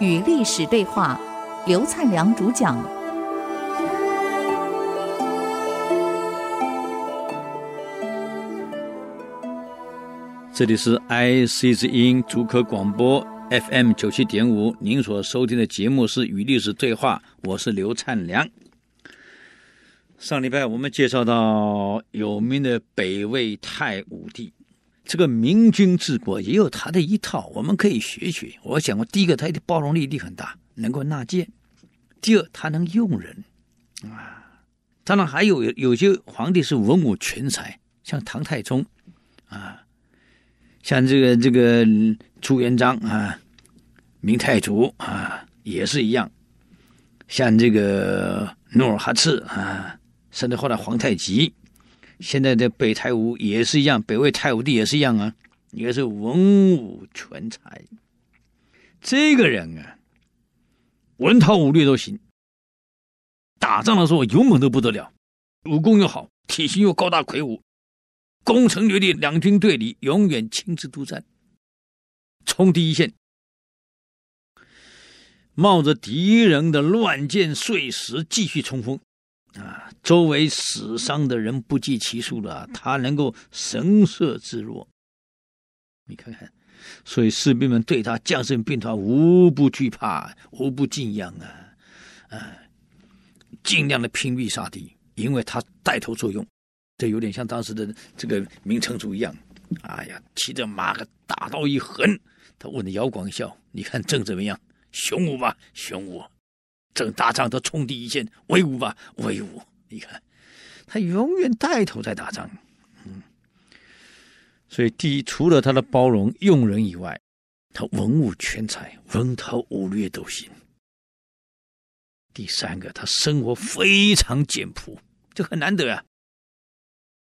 与历史对话，刘灿良主讲。这里是 IC 之音竹科广播 FM 九七点五，您所收听的节目是《与历史对话》，我是刘灿良。上礼拜我们介绍到有名的北魏太武帝。这个明君治国也有他的一套，我们可以学学。我想过，第一个，他的包容力力很大，能够纳谏；第二，他能用人啊。当然，还有有些皇帝是文武全才，像唐太宗啊，像这个这个朱元璋啊，明太祖啊，也是一样。像这个努尔哈赤啊，甚至后来皇太极。现在的北太武也是一样，北魏太武帝也是一样啊，也是文武全才。这个人啊，文韬武略都行，打仗的时候勇猛得不得了，武功又好，体型又高大魁梧，攻城略地，两军对垒，永远亲自督战，冲第一线，冒着敌人的乱箭碎石继续冲锋。啊，周围死伤的人不计其数了，他能够神色自若。你看看，所以士兵们对他将士兵团无不惧怕，无不敬仰啊，啊，尽量的拼命杀敌，因为他带头作用，这有点像当时的这个明成祖一样。哎呀，骑着马个大刀一横，他问的姚广孝：“你看朕怎么样？雄武吧，雄武。”正打仗，都冲第一线，威武吧，威武！你看，他永远带头在打仗。嗯，所以第一，除了他的包容、用人以外，他文武全才，文韬武略都行。第三个，他生活非常简朴，这很难得啊。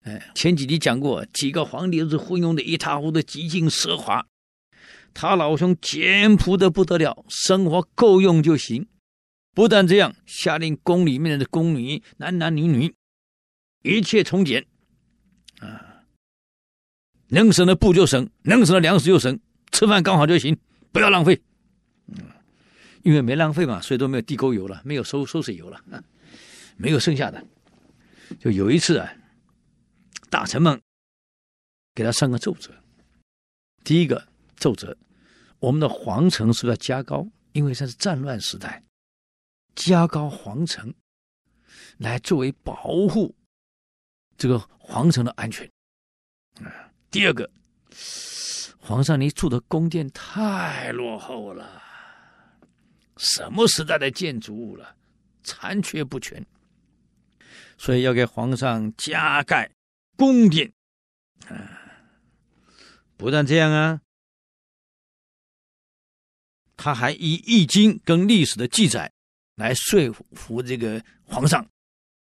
哎，前几集讲过，几个皇帝都是昏庸的一塌糊涂，极尽奢华。他老兄简朴的不得了，生活够用就行。不但这样，下令宫里面的宫女，男男女女，一切从简，啊，能省的布就省，能省的粮食就省，吃饭刚好就行，不要浪费。嗯，因为没浪费嘛，所以都没有地沟油了，没有收收水油了，没有剩下的。就有一次啊，大臣们给他上个奏折，第一个奏折，我们的皇城是要加高，因为这是战乱时代。加高皇城，来作为保护这个皇城的安全。啊，第二个，皇上，你住的宫殿太落后了，什么时代的建筑物了，残缺不全，所以要给皇上加盖宫殿。啊，不但这样啊，他还以《易经》跟历史的记载。来说服这个皇上，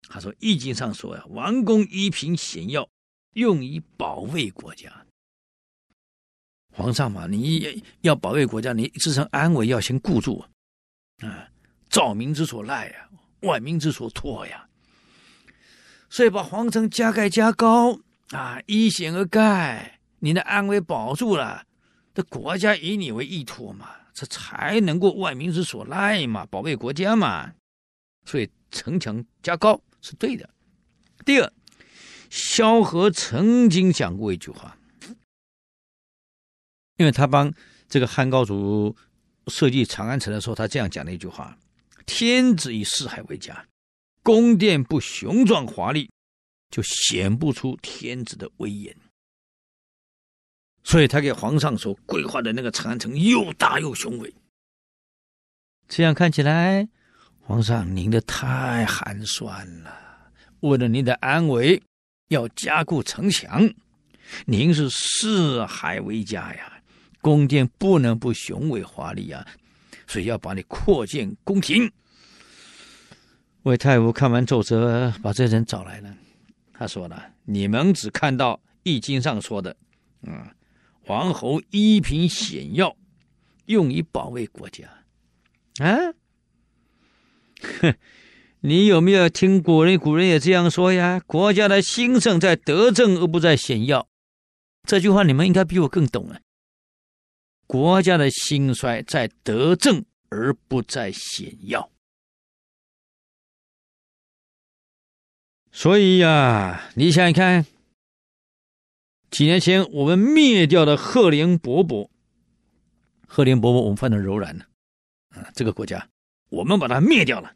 他说《易经》上说呀，王公一品险要，用以保卫国家。皇上嘛，你要保卫国家，你自身安危要先顾住啊，兆民之所赖呀，万民之所托呀。所以把皇城加盖加高啊，依险而盖，你的安危保住了，这国家以你为依托嘛。这才能够万民之所赖嘛，保卫国家嘛，所以城墙加高是对的。第二，萧何曾经讲过一句话，因为他帮这个汉高祖设计长安城的时候，他这样讲的一句话：“天子以四海为家，宫殿不雄壮华丽，就显不出天子的威严。”所以他给皇上所规划的那个长安城又大又雄伟，这样看起来，皇上您的太寒酸了。为了您的安危，要加固城墙。您是四海为家呀，宫殿不能不雄伟华丽呀，所以要把你扩建宫廷。魏太武看完奏折，把这人找来了。他说了：“你们只看到《易经》上说的，嗯。”王侯一品险要，用以保卫国家。啊，哼，你有没有听古人？古人也这样说呀：国家的兴盛在德政，而不在险要。这句话你们应该比我更懂啊。国家的兴衰在德政，而不在险要。所以呀、啊，你想想看，几年前我们灭掉的赫连勃勃，赫连勃勃我们犯的柔然了啊，这个国家我们把它灭掉了。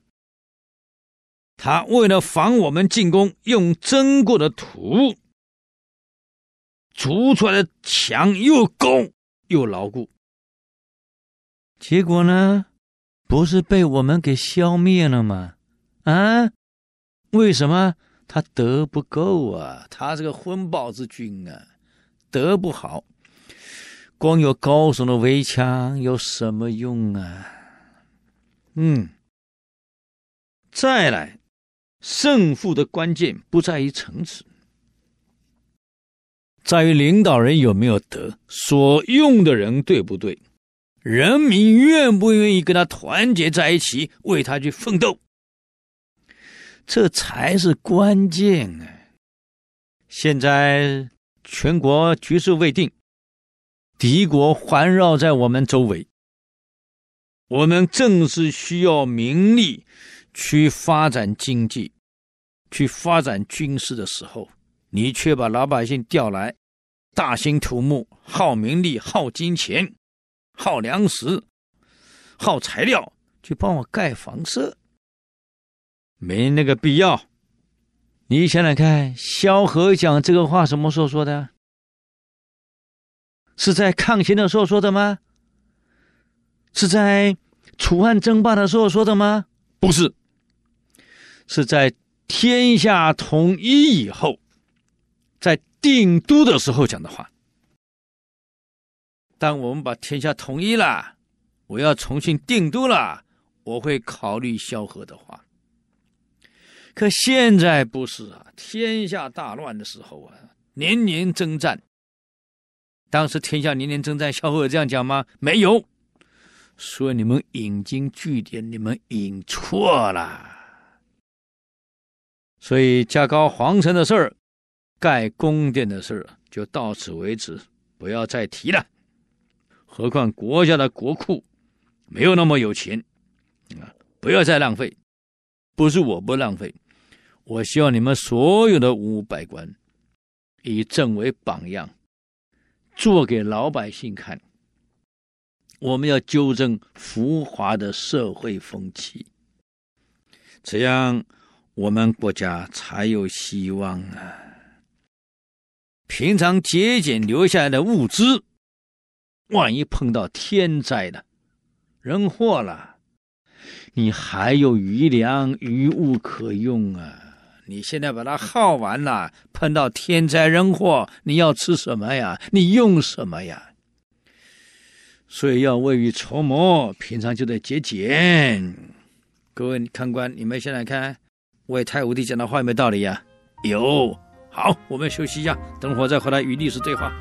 他为了防我们进攻，用蒸过的土筑出来的墙又高又牢固，结果呢，不是被我们给消灭了吗？啊，为什么？他德不够啊，他是个昏暴之君啊，德不好，光有高耸的围墙有什么用啊？嗯，再来，胜负的关键不在于层次，在于领导人有没有德，所用的人对不对，人民愿不愿意跟他团结在一起，为他去奋斗。这才是关键啊！现在全国局势未定，敌国环绕在我们周围，我们正是需要民力去发展经济、去发展军事的时候，你却把老百姓调来，大兴土木，耗民力、耗金钱、耗粮食、耗材料，去帮我盖房舍。没那个必要。你想想看，萧何讲这个话什么时候说的？是在抗秦的时候说的吗？是在楚汉争霸的时候说的吗？不是，是在天下统一以后，在定都的时候讲的话。当我们把天下统一了，我要重新定都了，我会考虑萧何的话。可现在不是啊，天下大乱的时候啊，年年征战。当时天下年年征战，萧何有这样讲吗？没有。所以你们引经据典，你们引错了。所以加高皇城的事儿，盖宫殿的事儿，就到此为止，不要再提了。何况国家的国库没有那么有钱啊，不要再浪费。不是我不浪费。我希望你们所有的文武百官，以朕为榜样，做给老百姓看。我们要纠正浮华的社会风气，这样我们国家才有希望啊！平常节俭留下来的物资，万一碰到天灾了，人祸了，你还有余粮余物可用啊！你现在把它耗完了，碰到天灾人祸，你要吃什么呀？你用什么呀？所以要未雨绸缪，平常就得节俭。各位看官，你们现在看，为太武帝讲的话有没有道理呀？有。好，我们休息一下，等会儿再回来与历史对话。